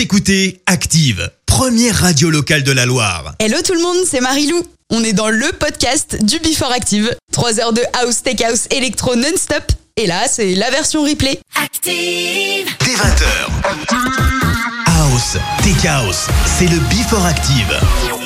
Vous écoutez Active, première radio locale de la Loire. Hello tout le monde, c'est Marilou. On est dans le podcast du Before Active. 3 heures de house, tech house, électro non-stop. Et là, c'est la version replay. Active. Dès 20h. House, Tech House, c'est le Before Active.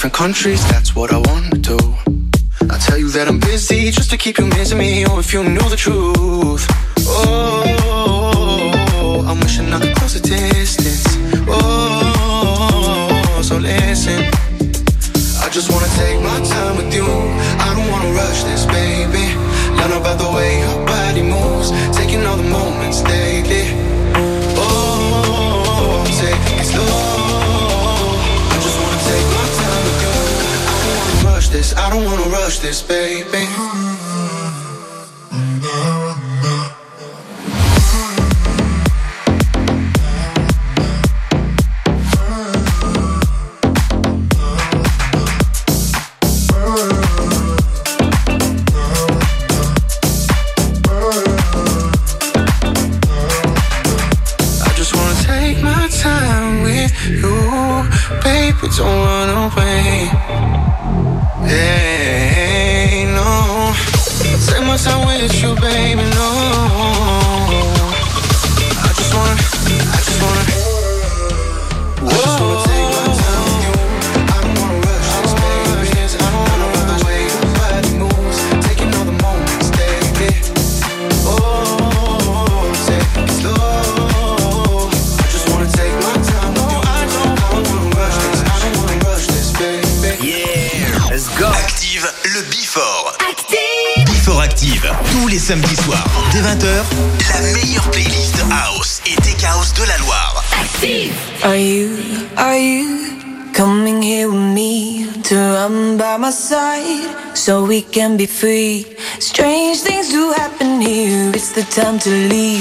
different countries, that's what I wanna do. I tell you that I'm busy just to keep you missing me. Oh, if you knew the truth. Oh, I'm wishing I could close the distance. Oh, so listen. I just wanna take my time with you. I don't wanna rush this, baby. Learn about the way touch this, baby. be free. Strange things do happen here. It's the time to leave.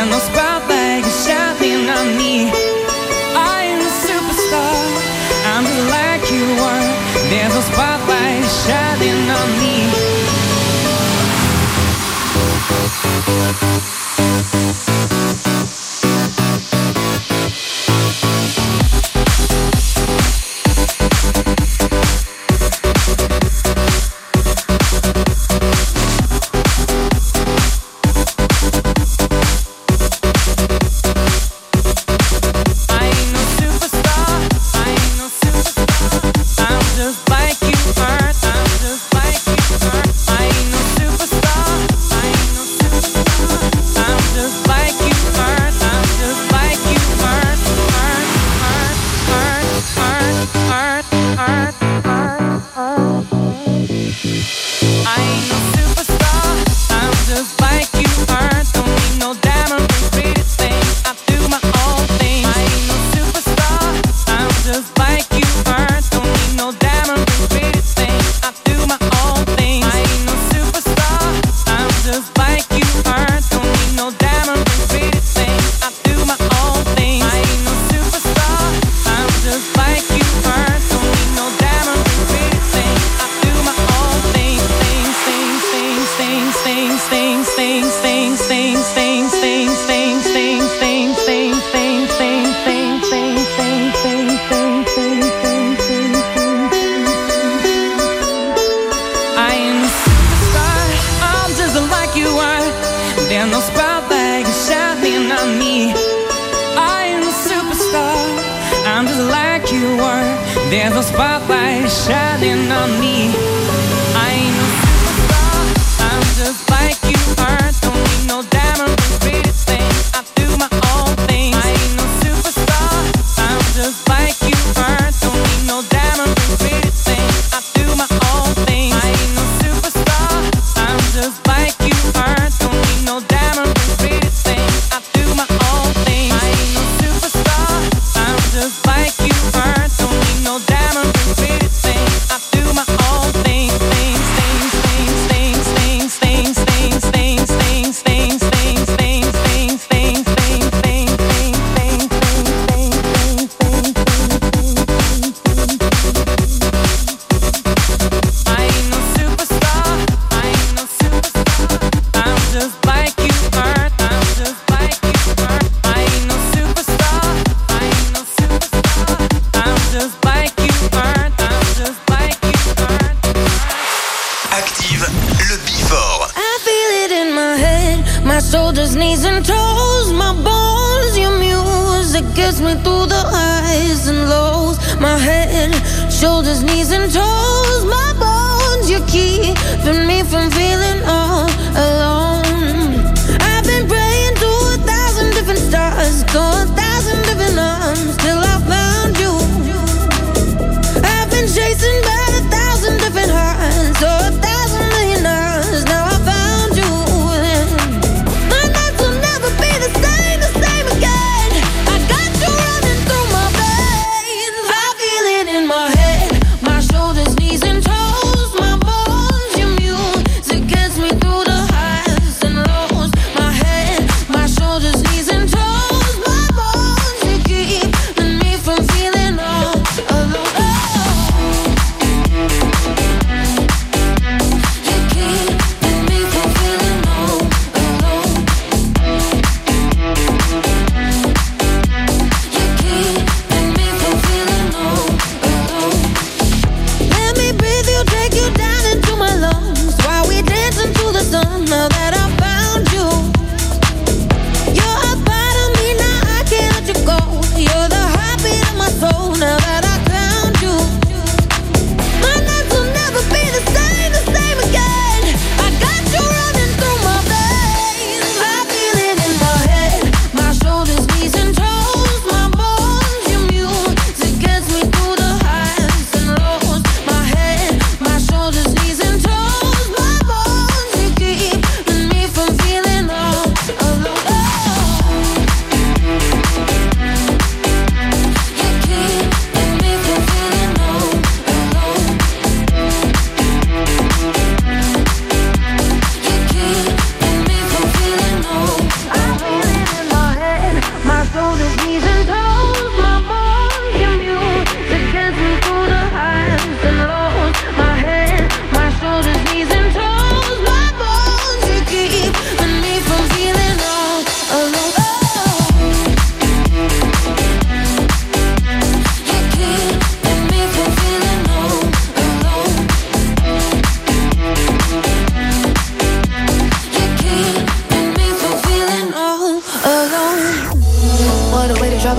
And spotlight shining on me I am a superstar. I'm just like you There's spotlight shining on me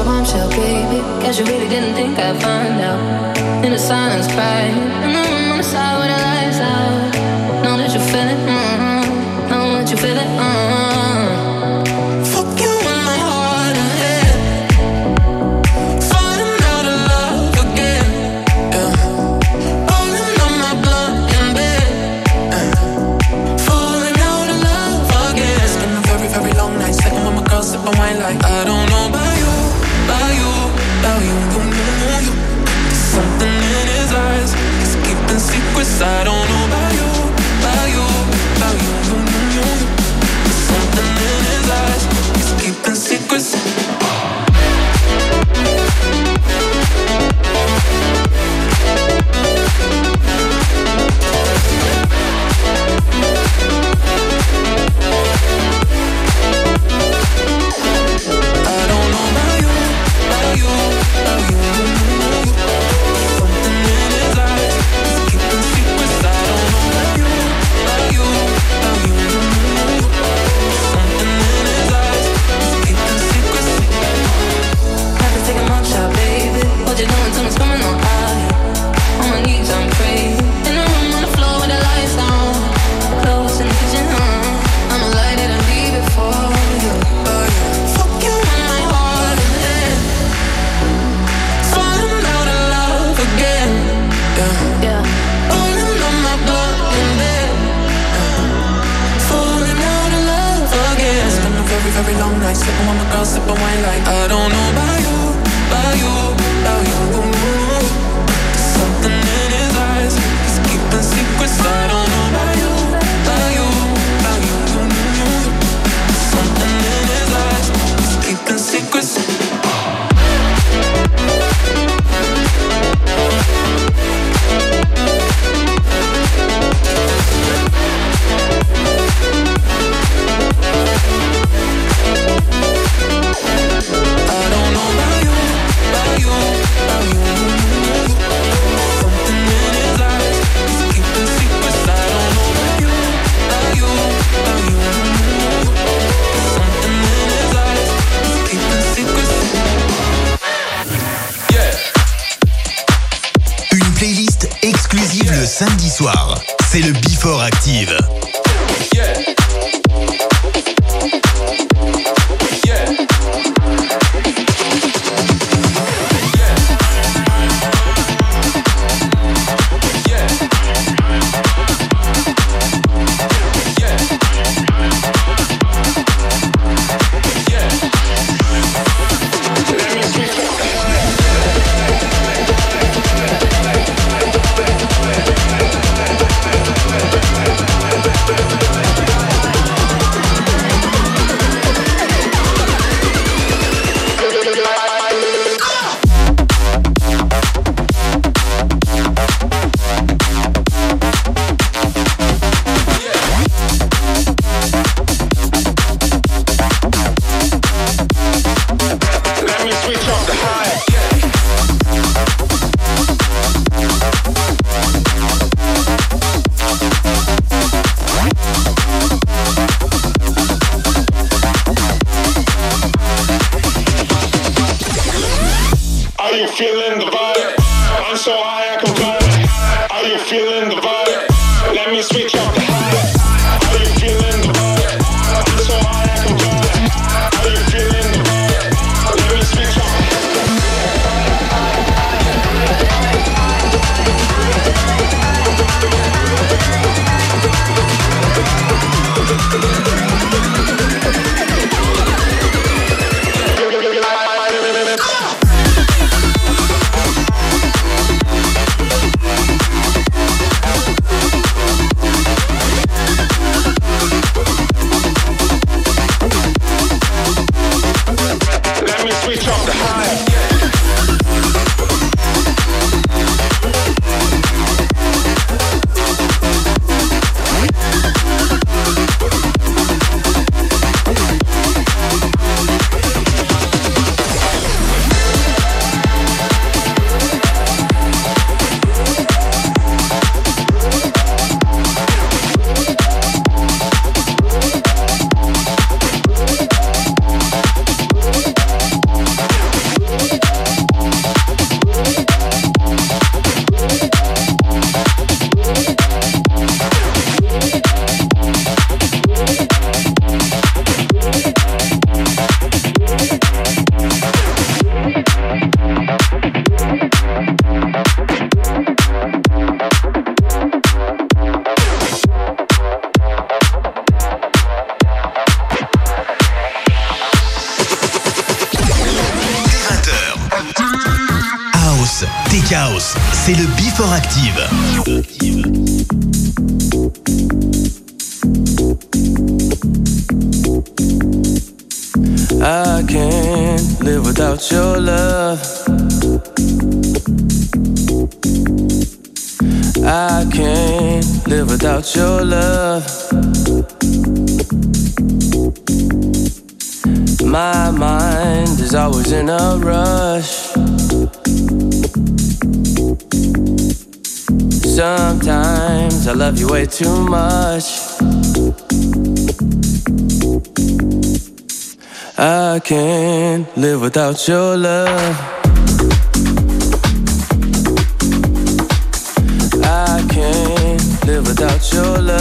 a bombshell, baby. Guess you really didn't think I'd find out. In the silence, crying. And the room on the side when I night. Sipping on my girl, sipping wine like I don't know about samedi soir. C'est le Before Active. House, c'est le Before Active. I can't live without your love. I can't live without your love. My mind is always in a rush. Sometimes I love you way too much. I can't live without your love. I can't live without your love.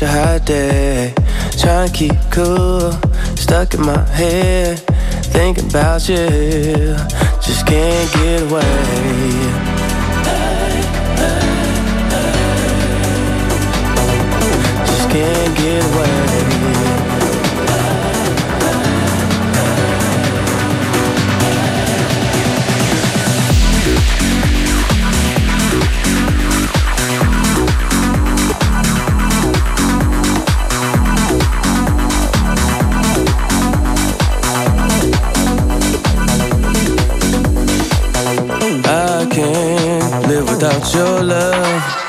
such a hot day. Trying to keep cool, stuck in my head. Thinking about you, just can't get away. Just can't get away. Can't live without your love.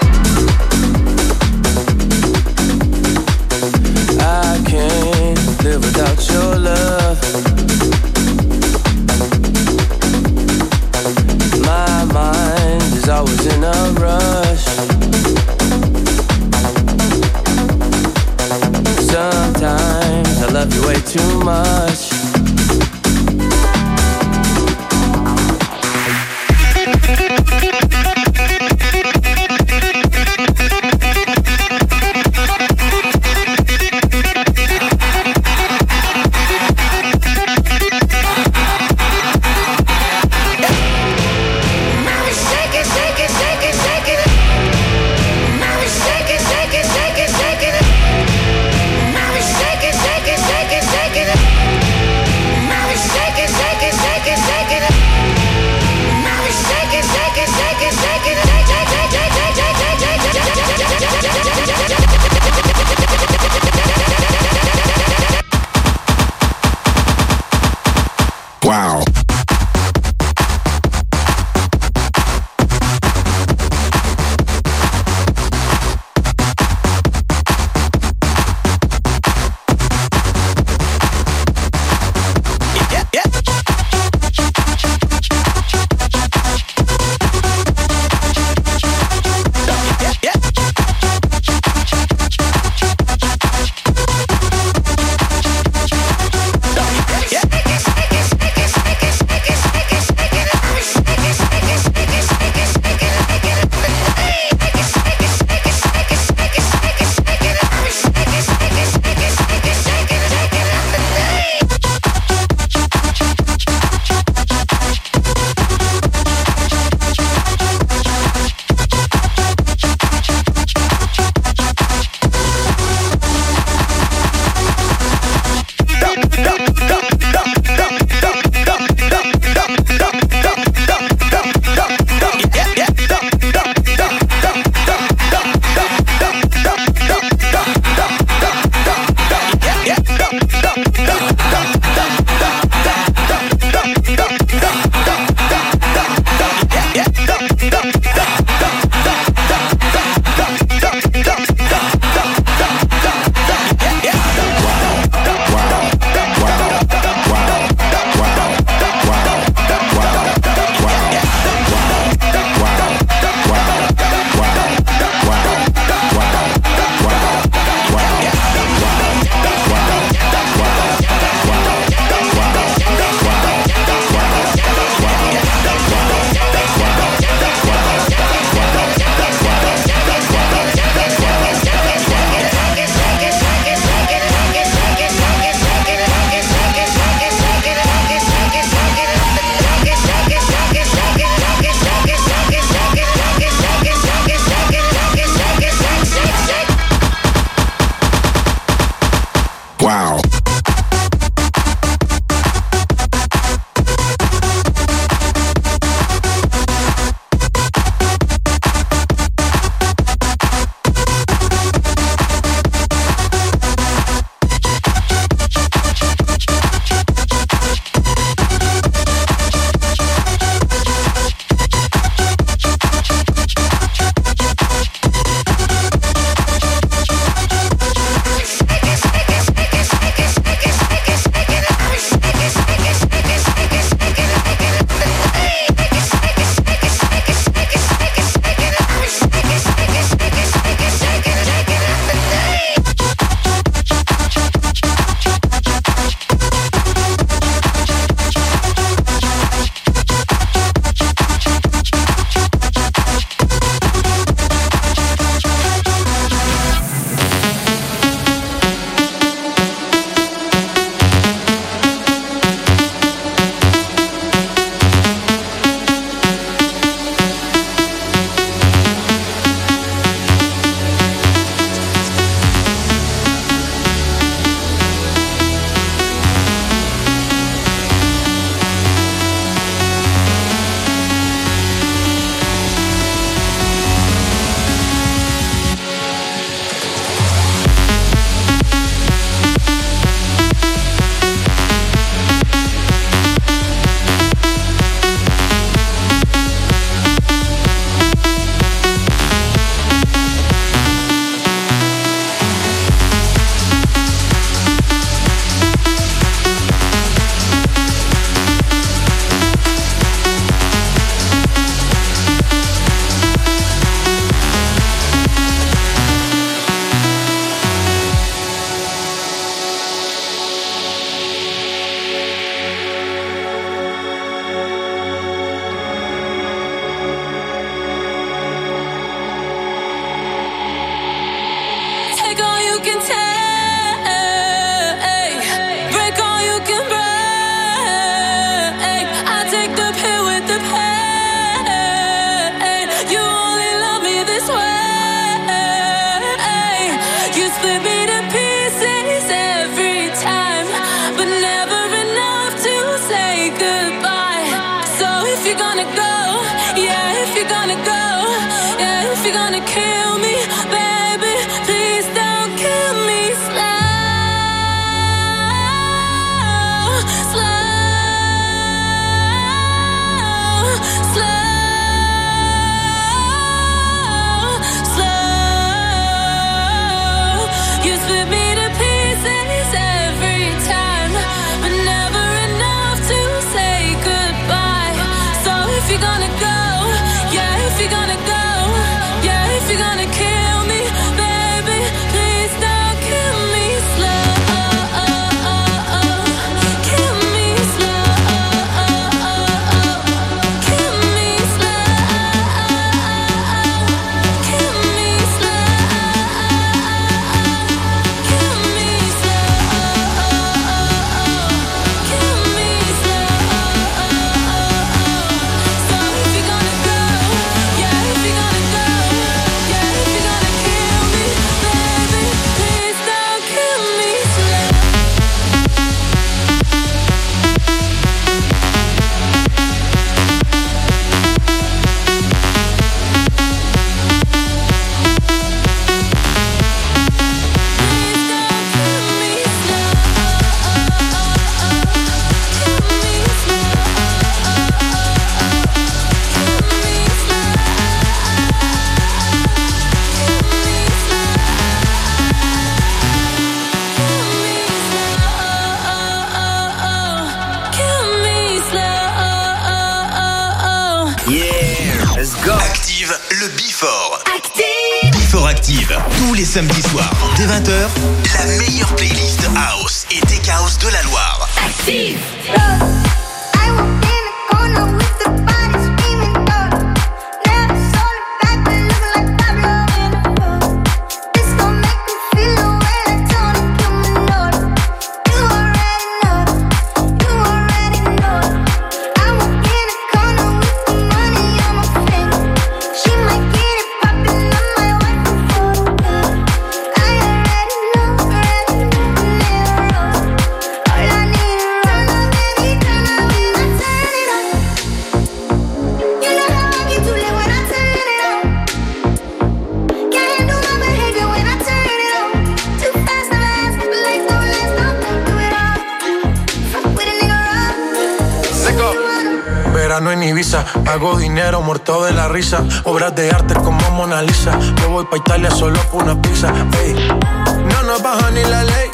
Obras de arte como Mona Lisa. Yo voy pa' Italia solo por una pizza. No nos baja ni la ley.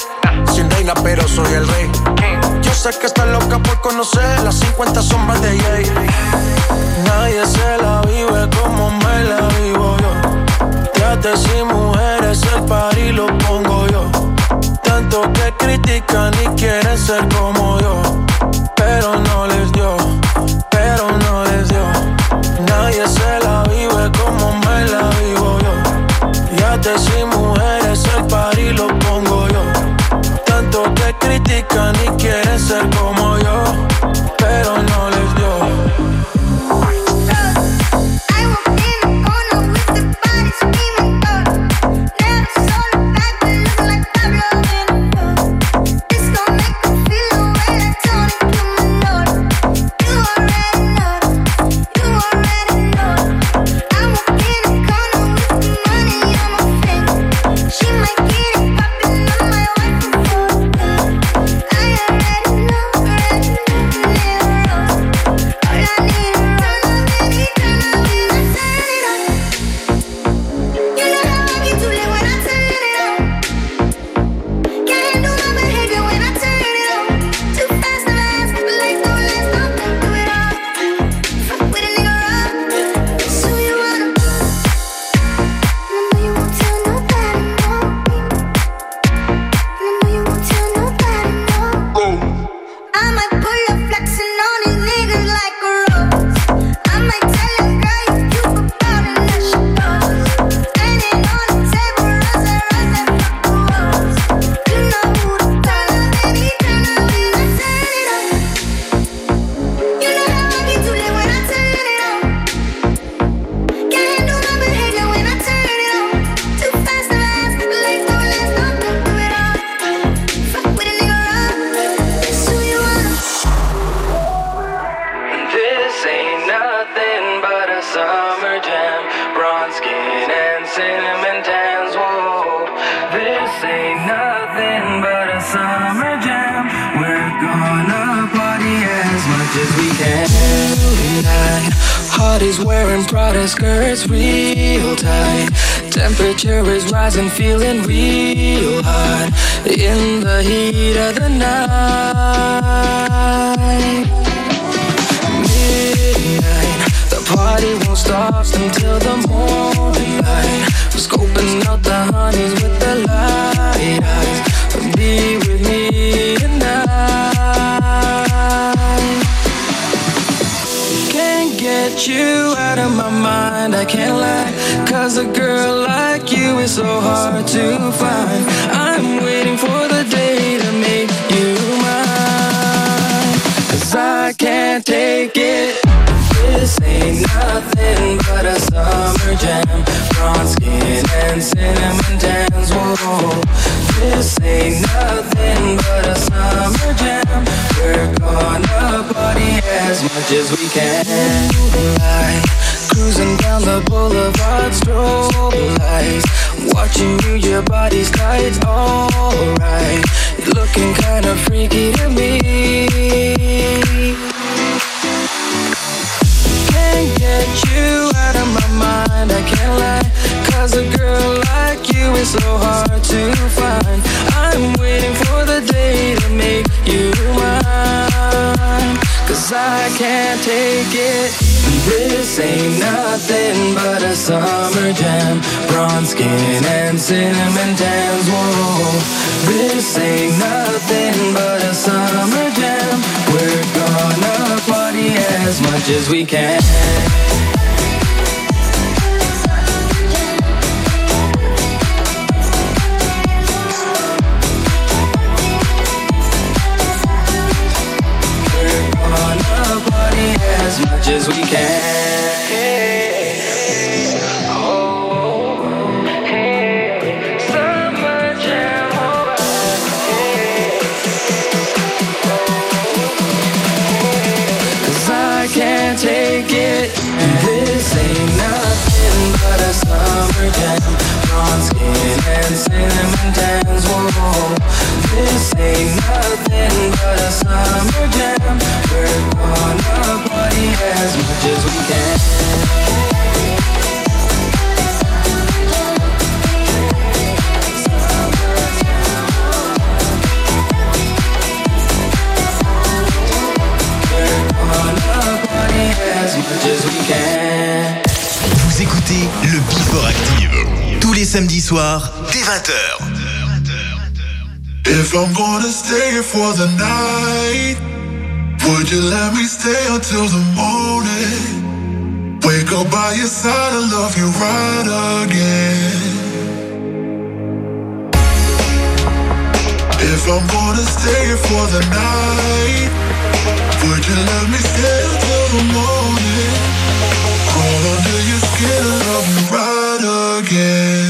Sin reina, pero soy el rey. Yo sé que está loca por conocer las 50 sombras de Jay. Nadie se la vive como me la vivo yo. Trate sin mujeres, el party lo pongo yo. Tanto que critican y quieren ser como yo. Pero no les dio, Yate sin mujeres, el party lo pongo yo. Tanto que critican y quieren ser como yo. Pero no les dio. soir, dès 20h. If I'm gonna stay for the night, would you let me stay until the morning? Wake up by your side I love you right again. If I'm gonna stay for the night, would you let me stay until the morning? Crawl under your skin and love you right again.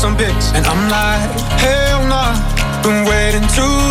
some bits, and I'm like, hell nah, been waiting too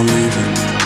I'm leaving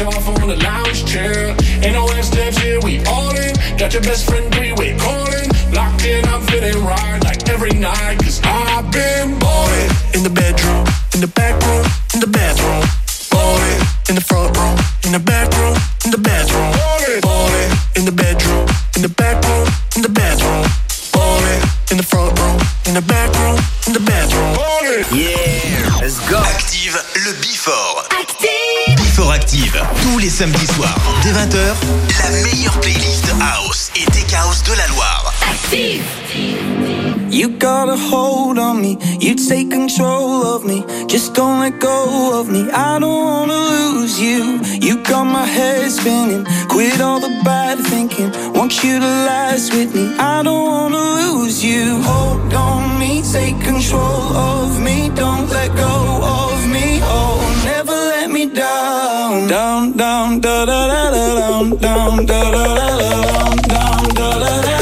off on the lounge chair. Ain't no ass steps here, we all in. Got your best friend three-way calling. Locked in, I'm feeling right like every night. Cause I've been samedi soir, dès 20h, la meilleure playlist House et Tech House de la Loire. Active. You got a hold on me, you take control of me, just don't let go of me. I don't wanna lose you. You got my head spinning, quit all the bad thinking. Want you to last with me, I don't wanna lose you. Hold on me, take control of me, don't let go of me. Oh. down, down, down, da da da da down, down, da da da da down, down, da da da.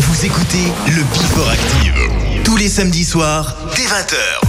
Vous écoutez le Before Active. Tous les samedis soirs, dès 20h.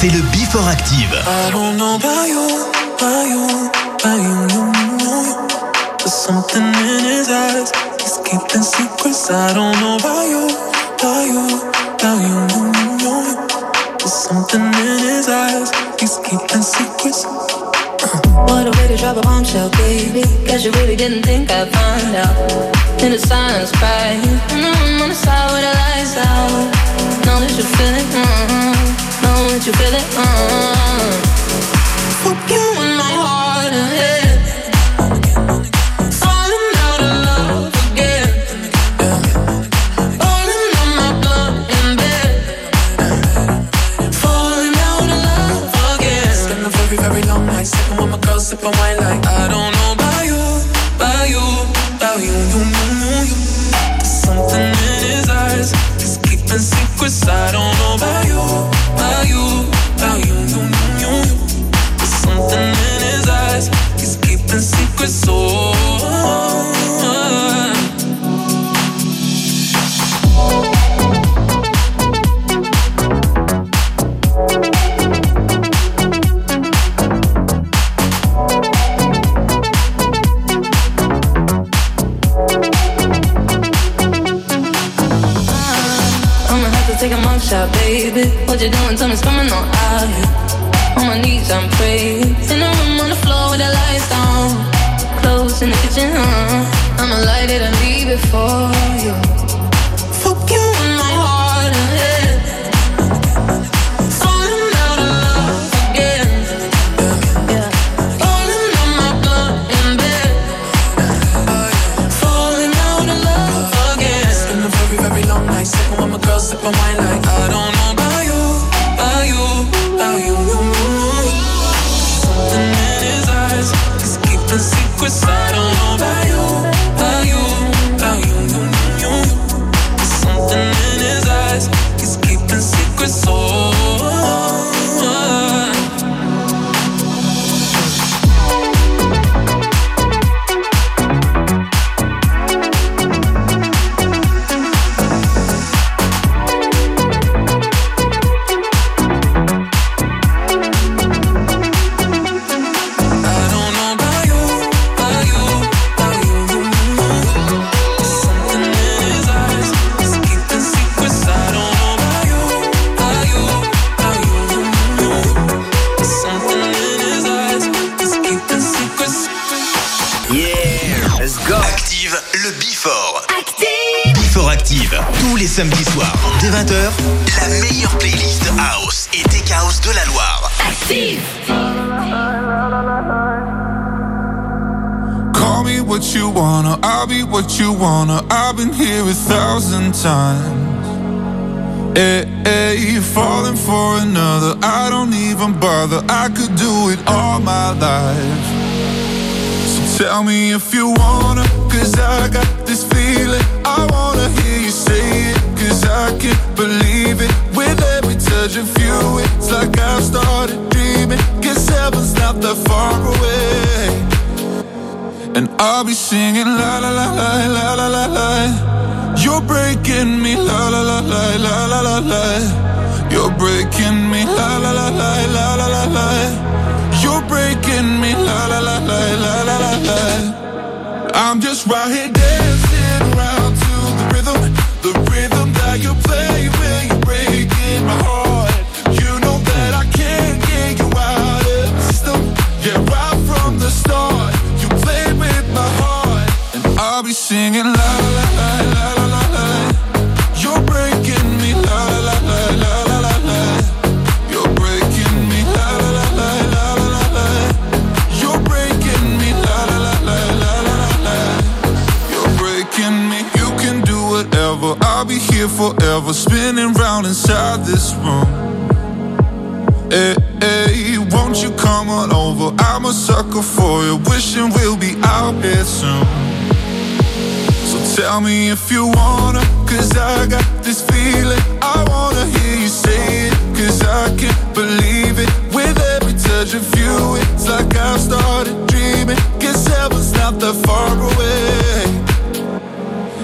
C'est le Before Active. I don't know about you, about you, about you, There's something in his eyes. I don't know about you, There's something in his eyes. Keeping secrets. What a way to drop a baby. You really didn't think I'd find out. Silence. And on Mm -hmm. You feel it? Uh-uh. in me, la la la la la la la. I'm just right here forever, spinning round inside this room. Hey, hey, won't you come on over? I'm a sucker for you, wishing we'll be out here soon. So tell me if you wanna, cause I got this feeling.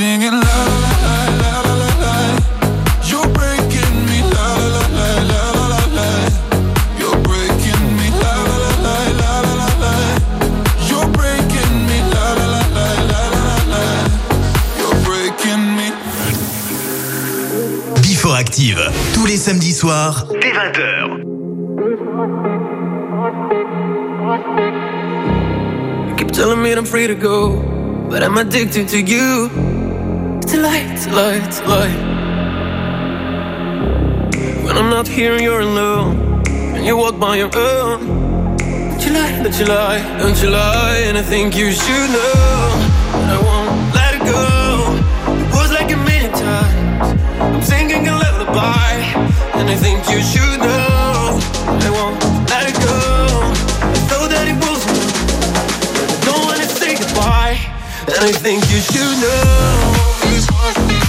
singing Before Active tous les samedis soirs dès 20h telling me I'm free to go But I'm addicted to you A lie, a lie, a lie. When I'm not here, you're alone, and you walk by your own. Don't you lie, don't you lie, don't you lie, and I think you should know. And I won't let it go. It was like a million times. I'm singing a lullaby, and I think you should know. I won't let it go. I that it was enough. Don't wanna say goodbye, and I think you should know. It's worth.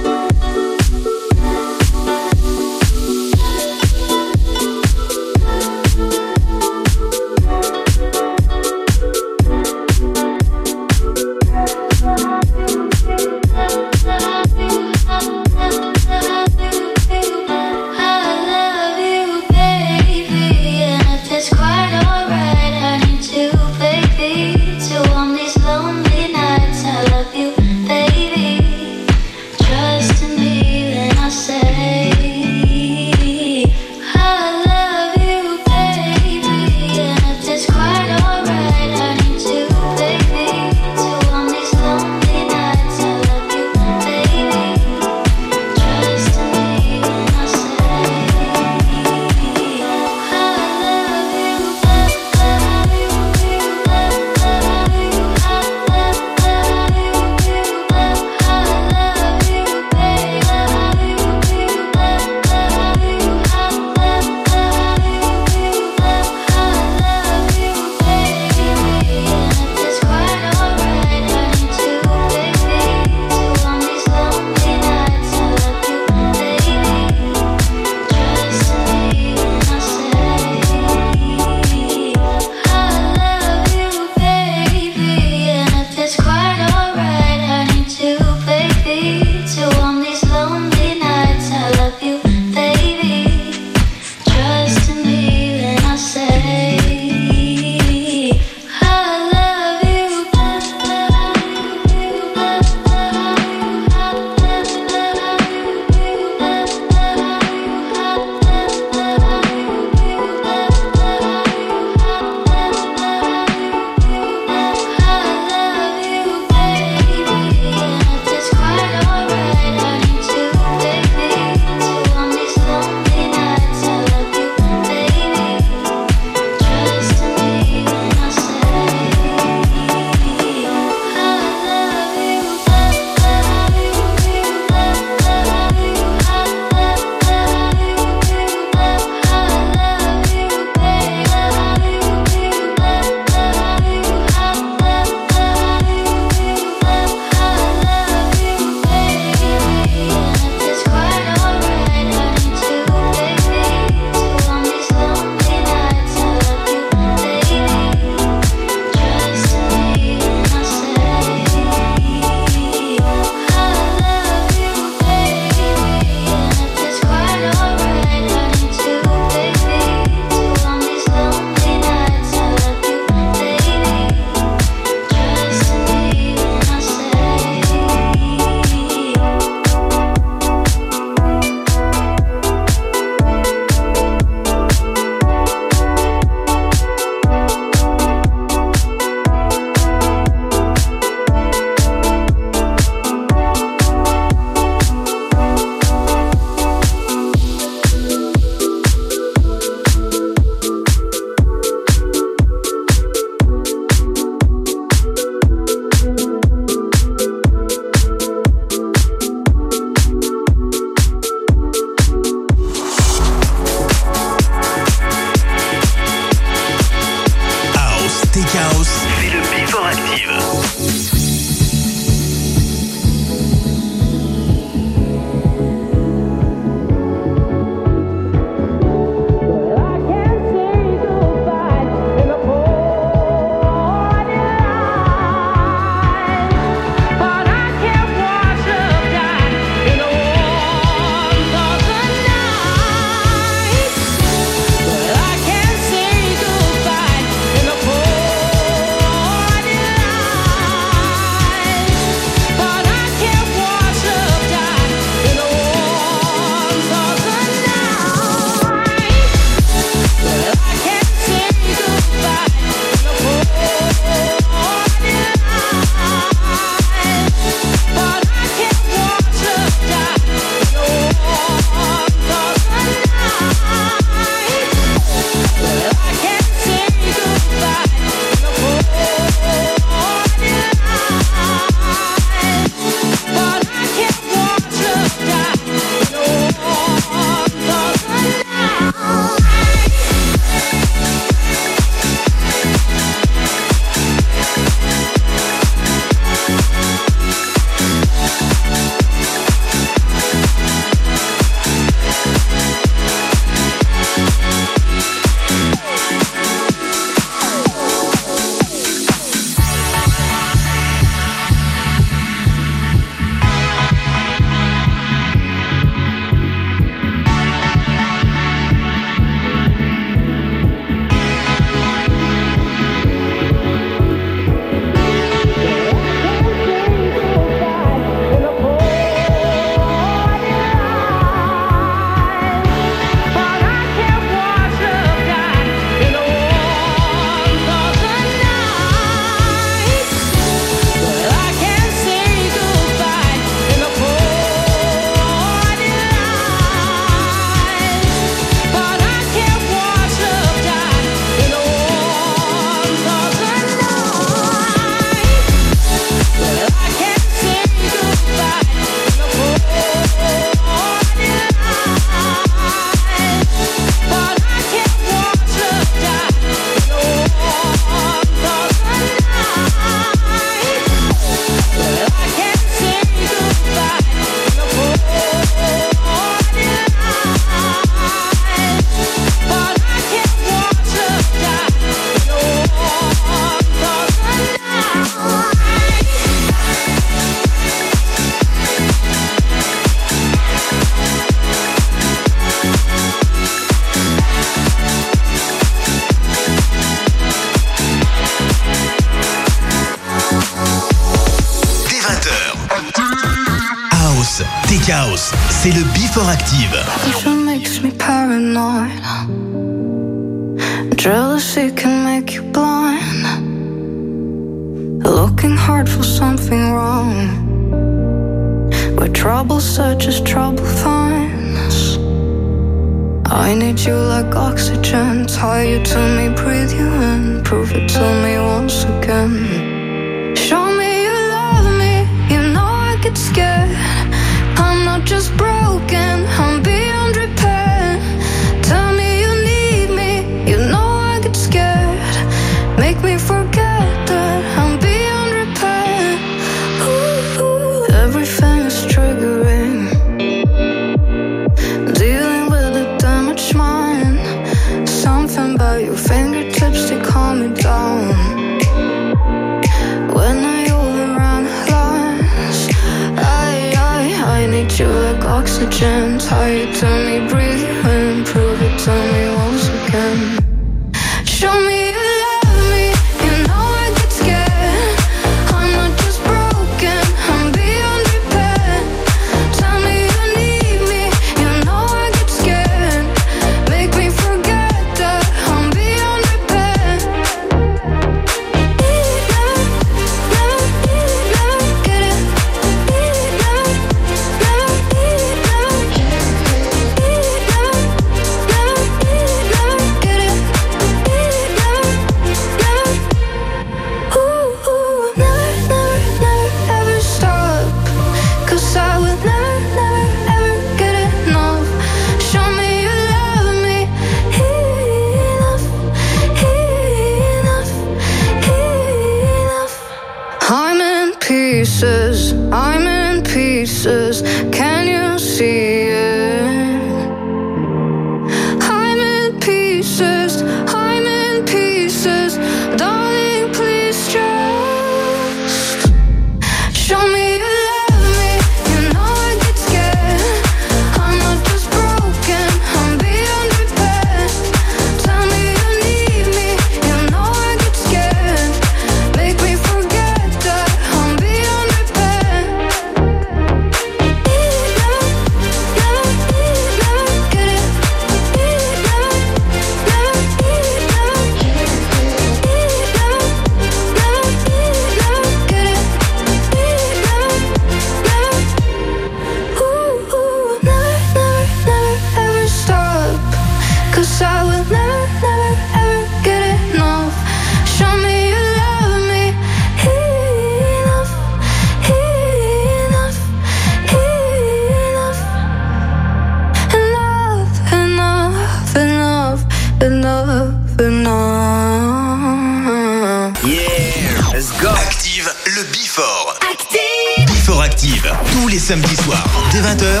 les samedis soirs, dès 20h,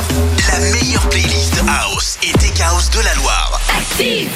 la meilleure playlist House et Tech House de la Loire. Active.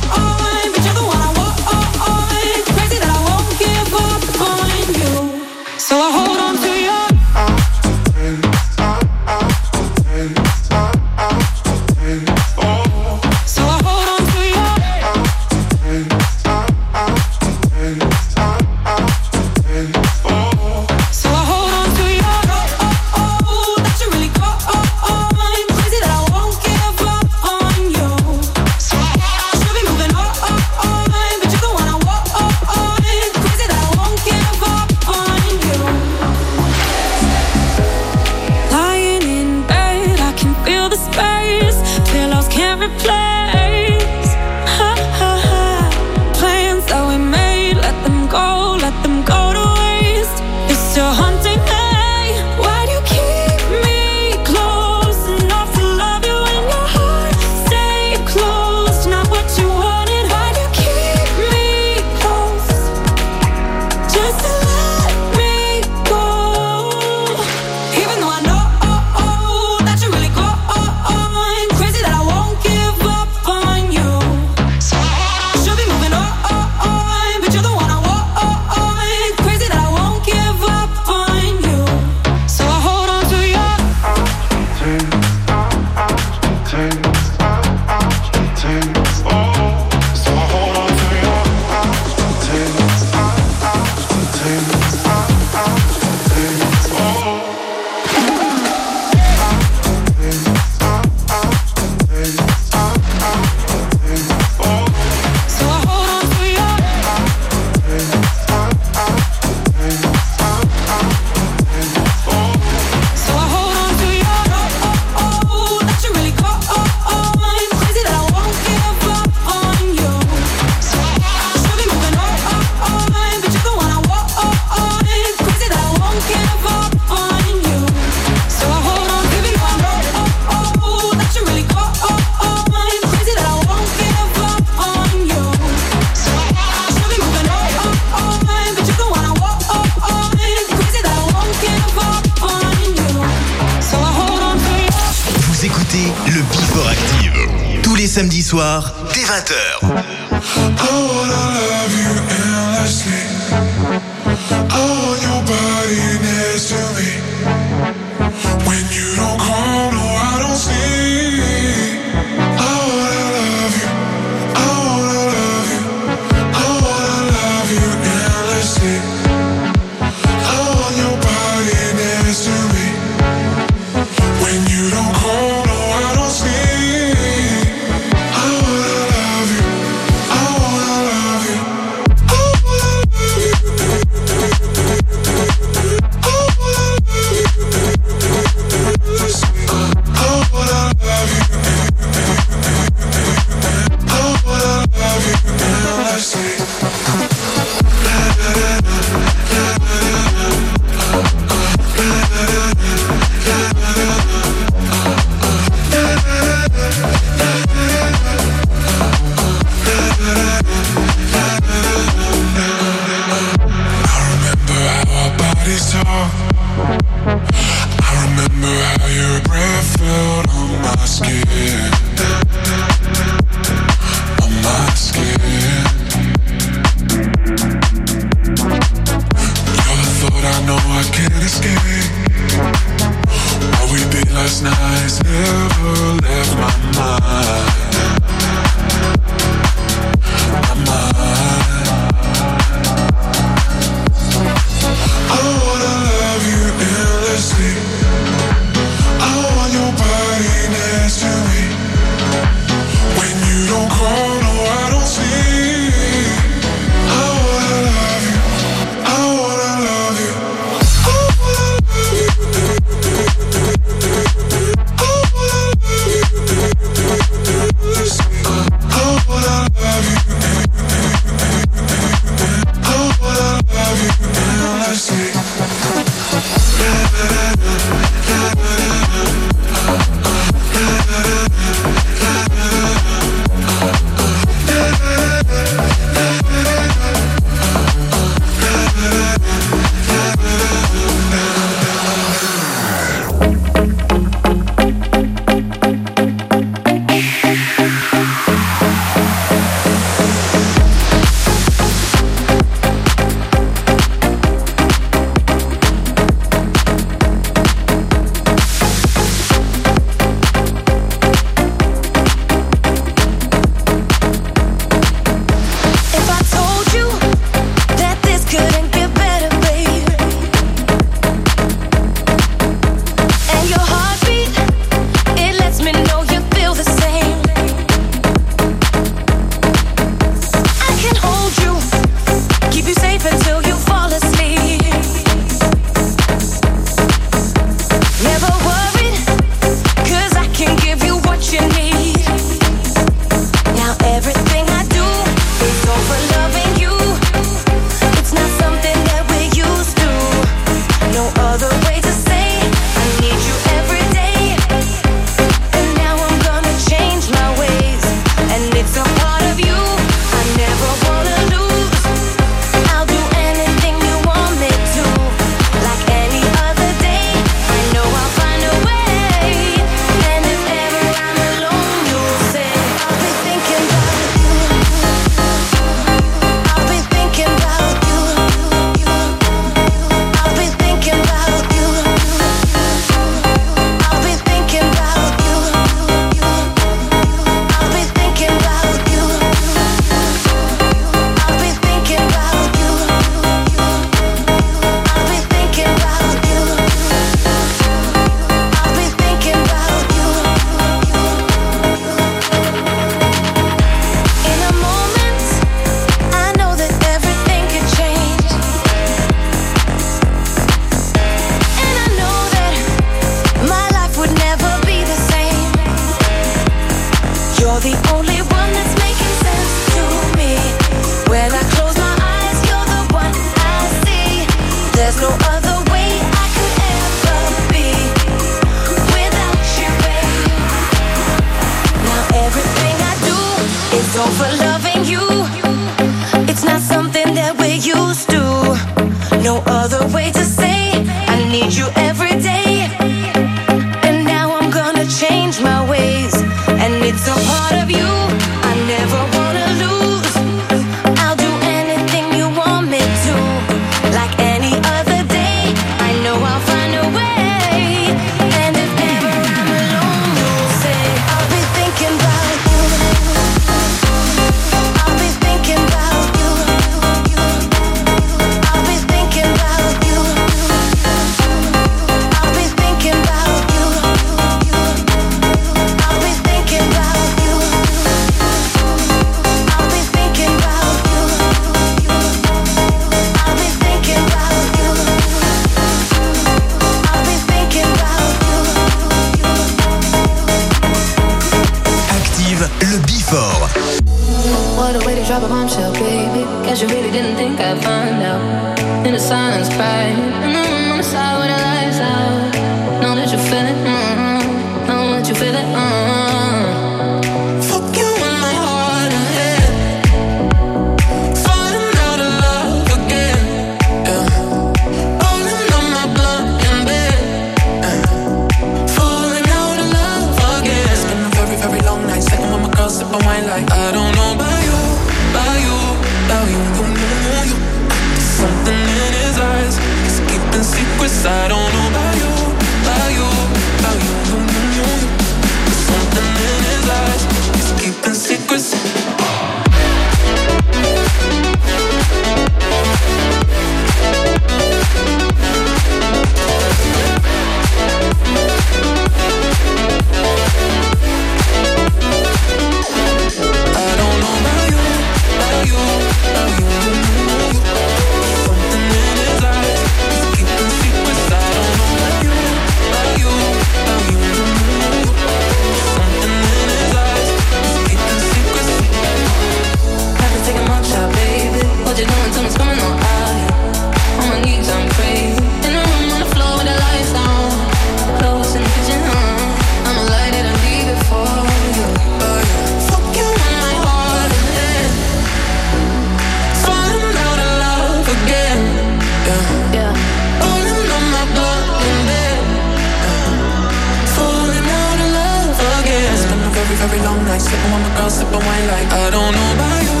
Sippin' on my girl, sippin' wine like I don't know about you,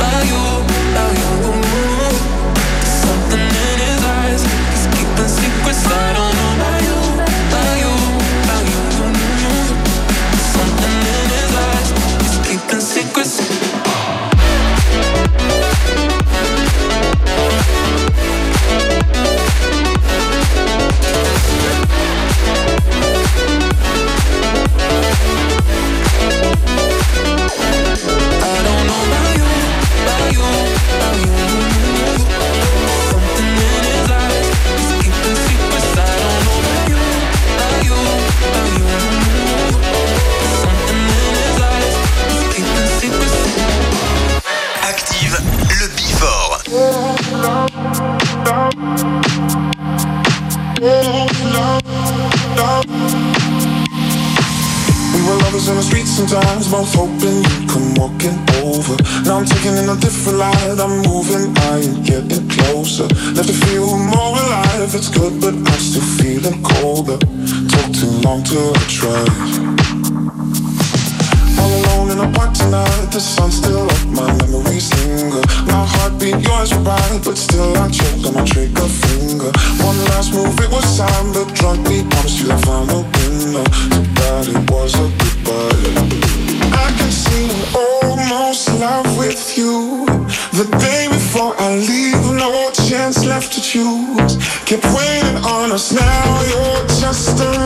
about you, about you. There's something in his eyes He's keeping secrets I don't know about you, about you, about you. There's something in his eyes He's keeping secrets. We were lovers in the streets sometimes, both hoping you'd come walking over. Now I'm taking in a different light, I'm moving, I ain't getting closer. Left to feel more alive, it's good, but I'm still feeling colder. Took too long to try. In I'm tonight, the sun's still up, my memories linger. My heartbeat, yours were right. but still I choke on my trigger finger. One last move, it was time, but drunk promised you I found the window. Too bad it was a goodbye. I can see I'm almost love with you. The day before I leave, no chance left to choose. Keep waiting on us now, you're just a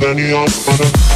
than any other.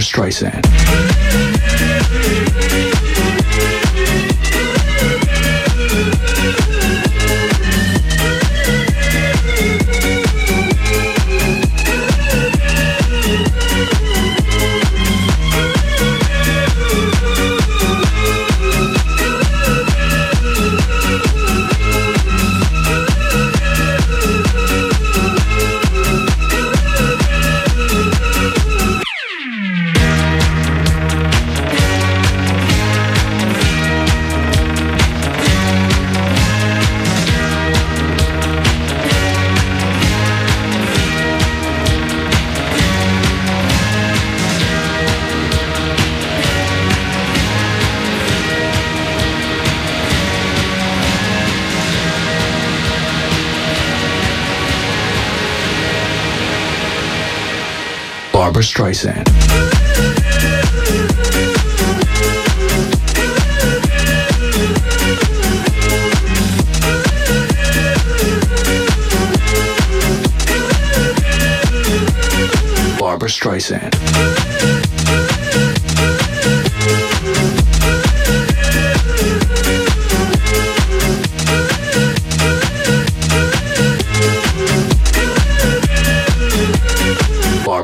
Streisand. Barbra Streisand. Barbra Streisand.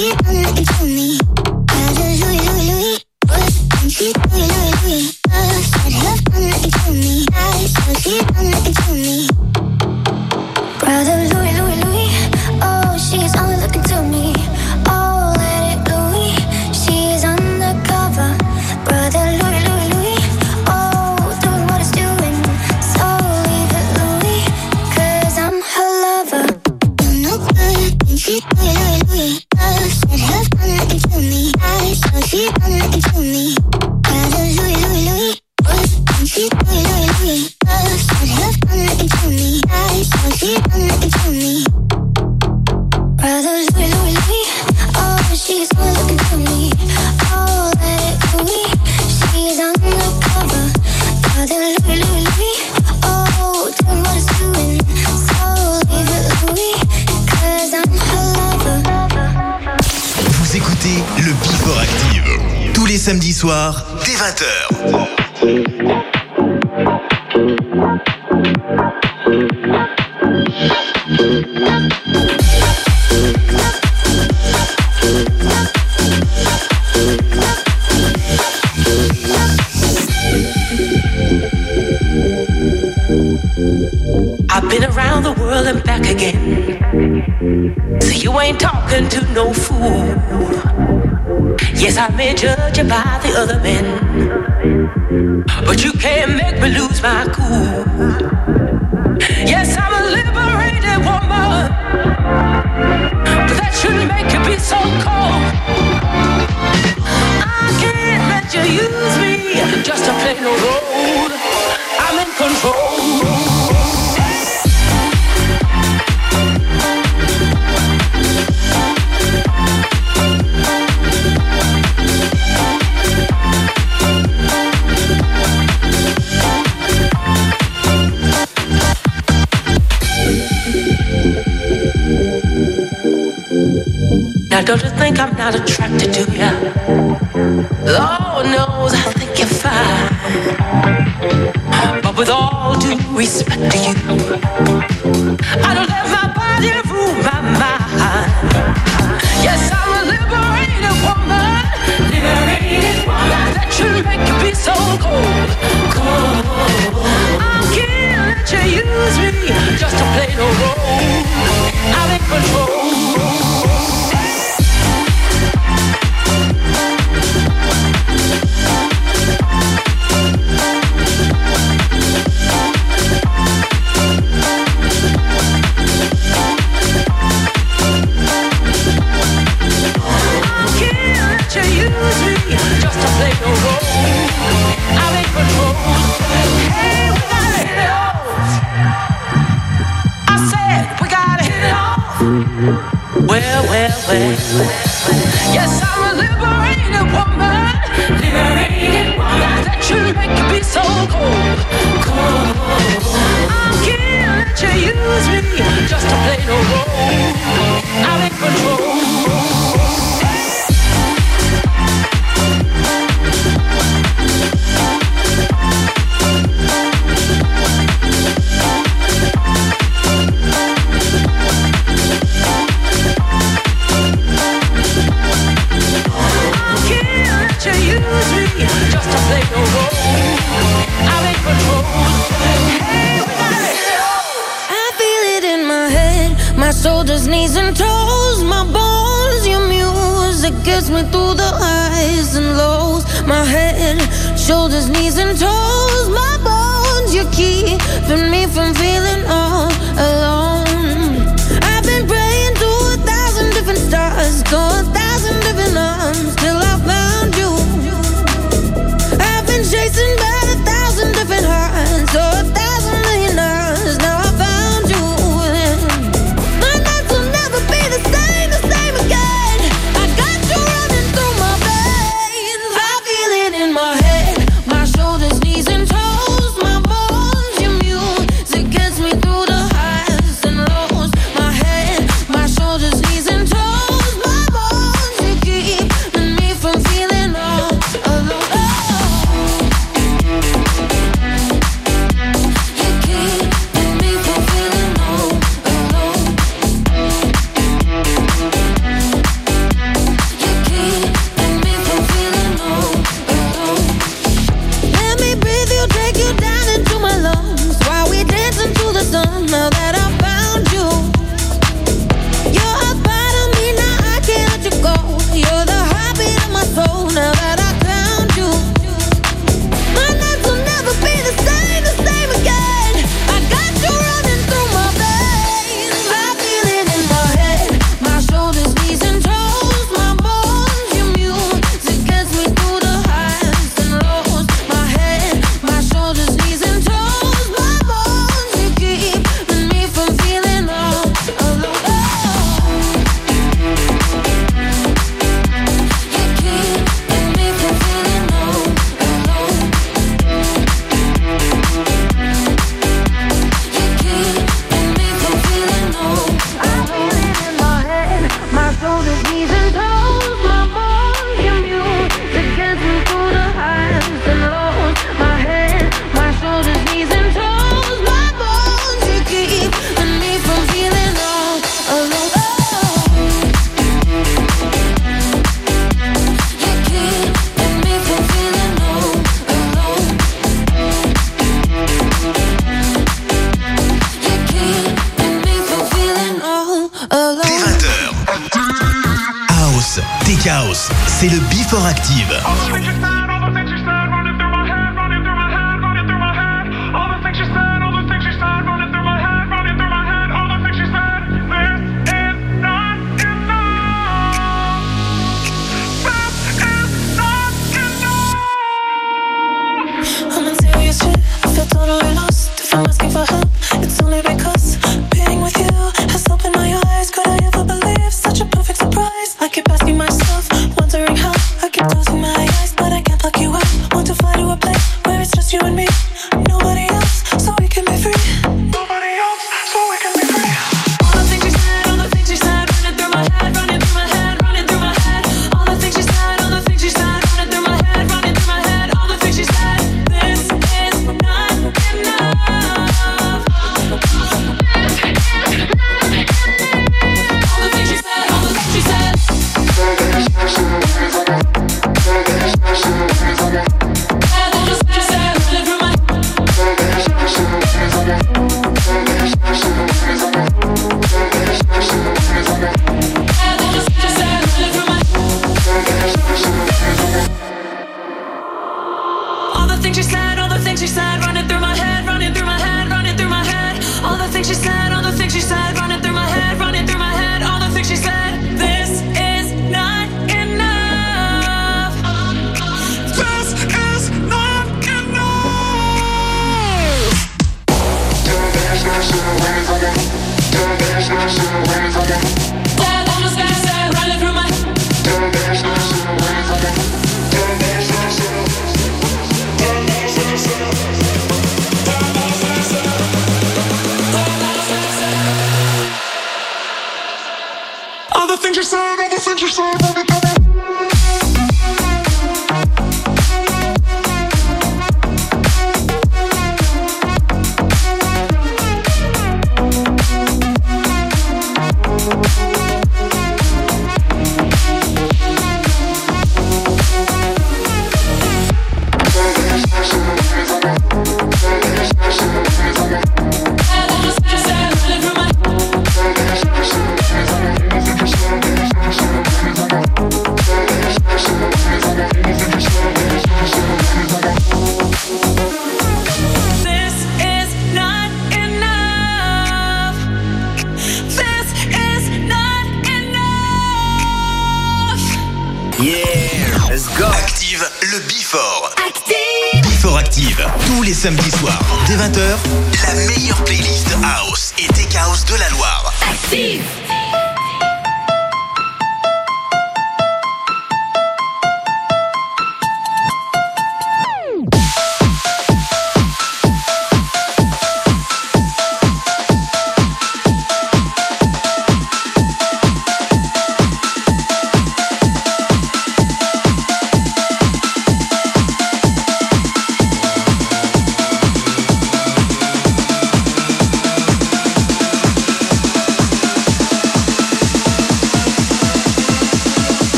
She's fun looking to me.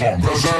Sauf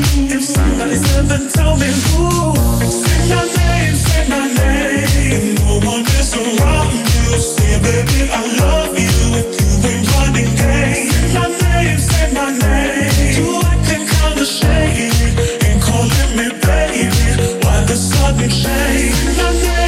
If somebody's ever told me who, say my name, say my name. No one is around you. Say, baby, I love you. If you ain't running say my name, say my name. Calling me baby. Why the sudden change? Say my name.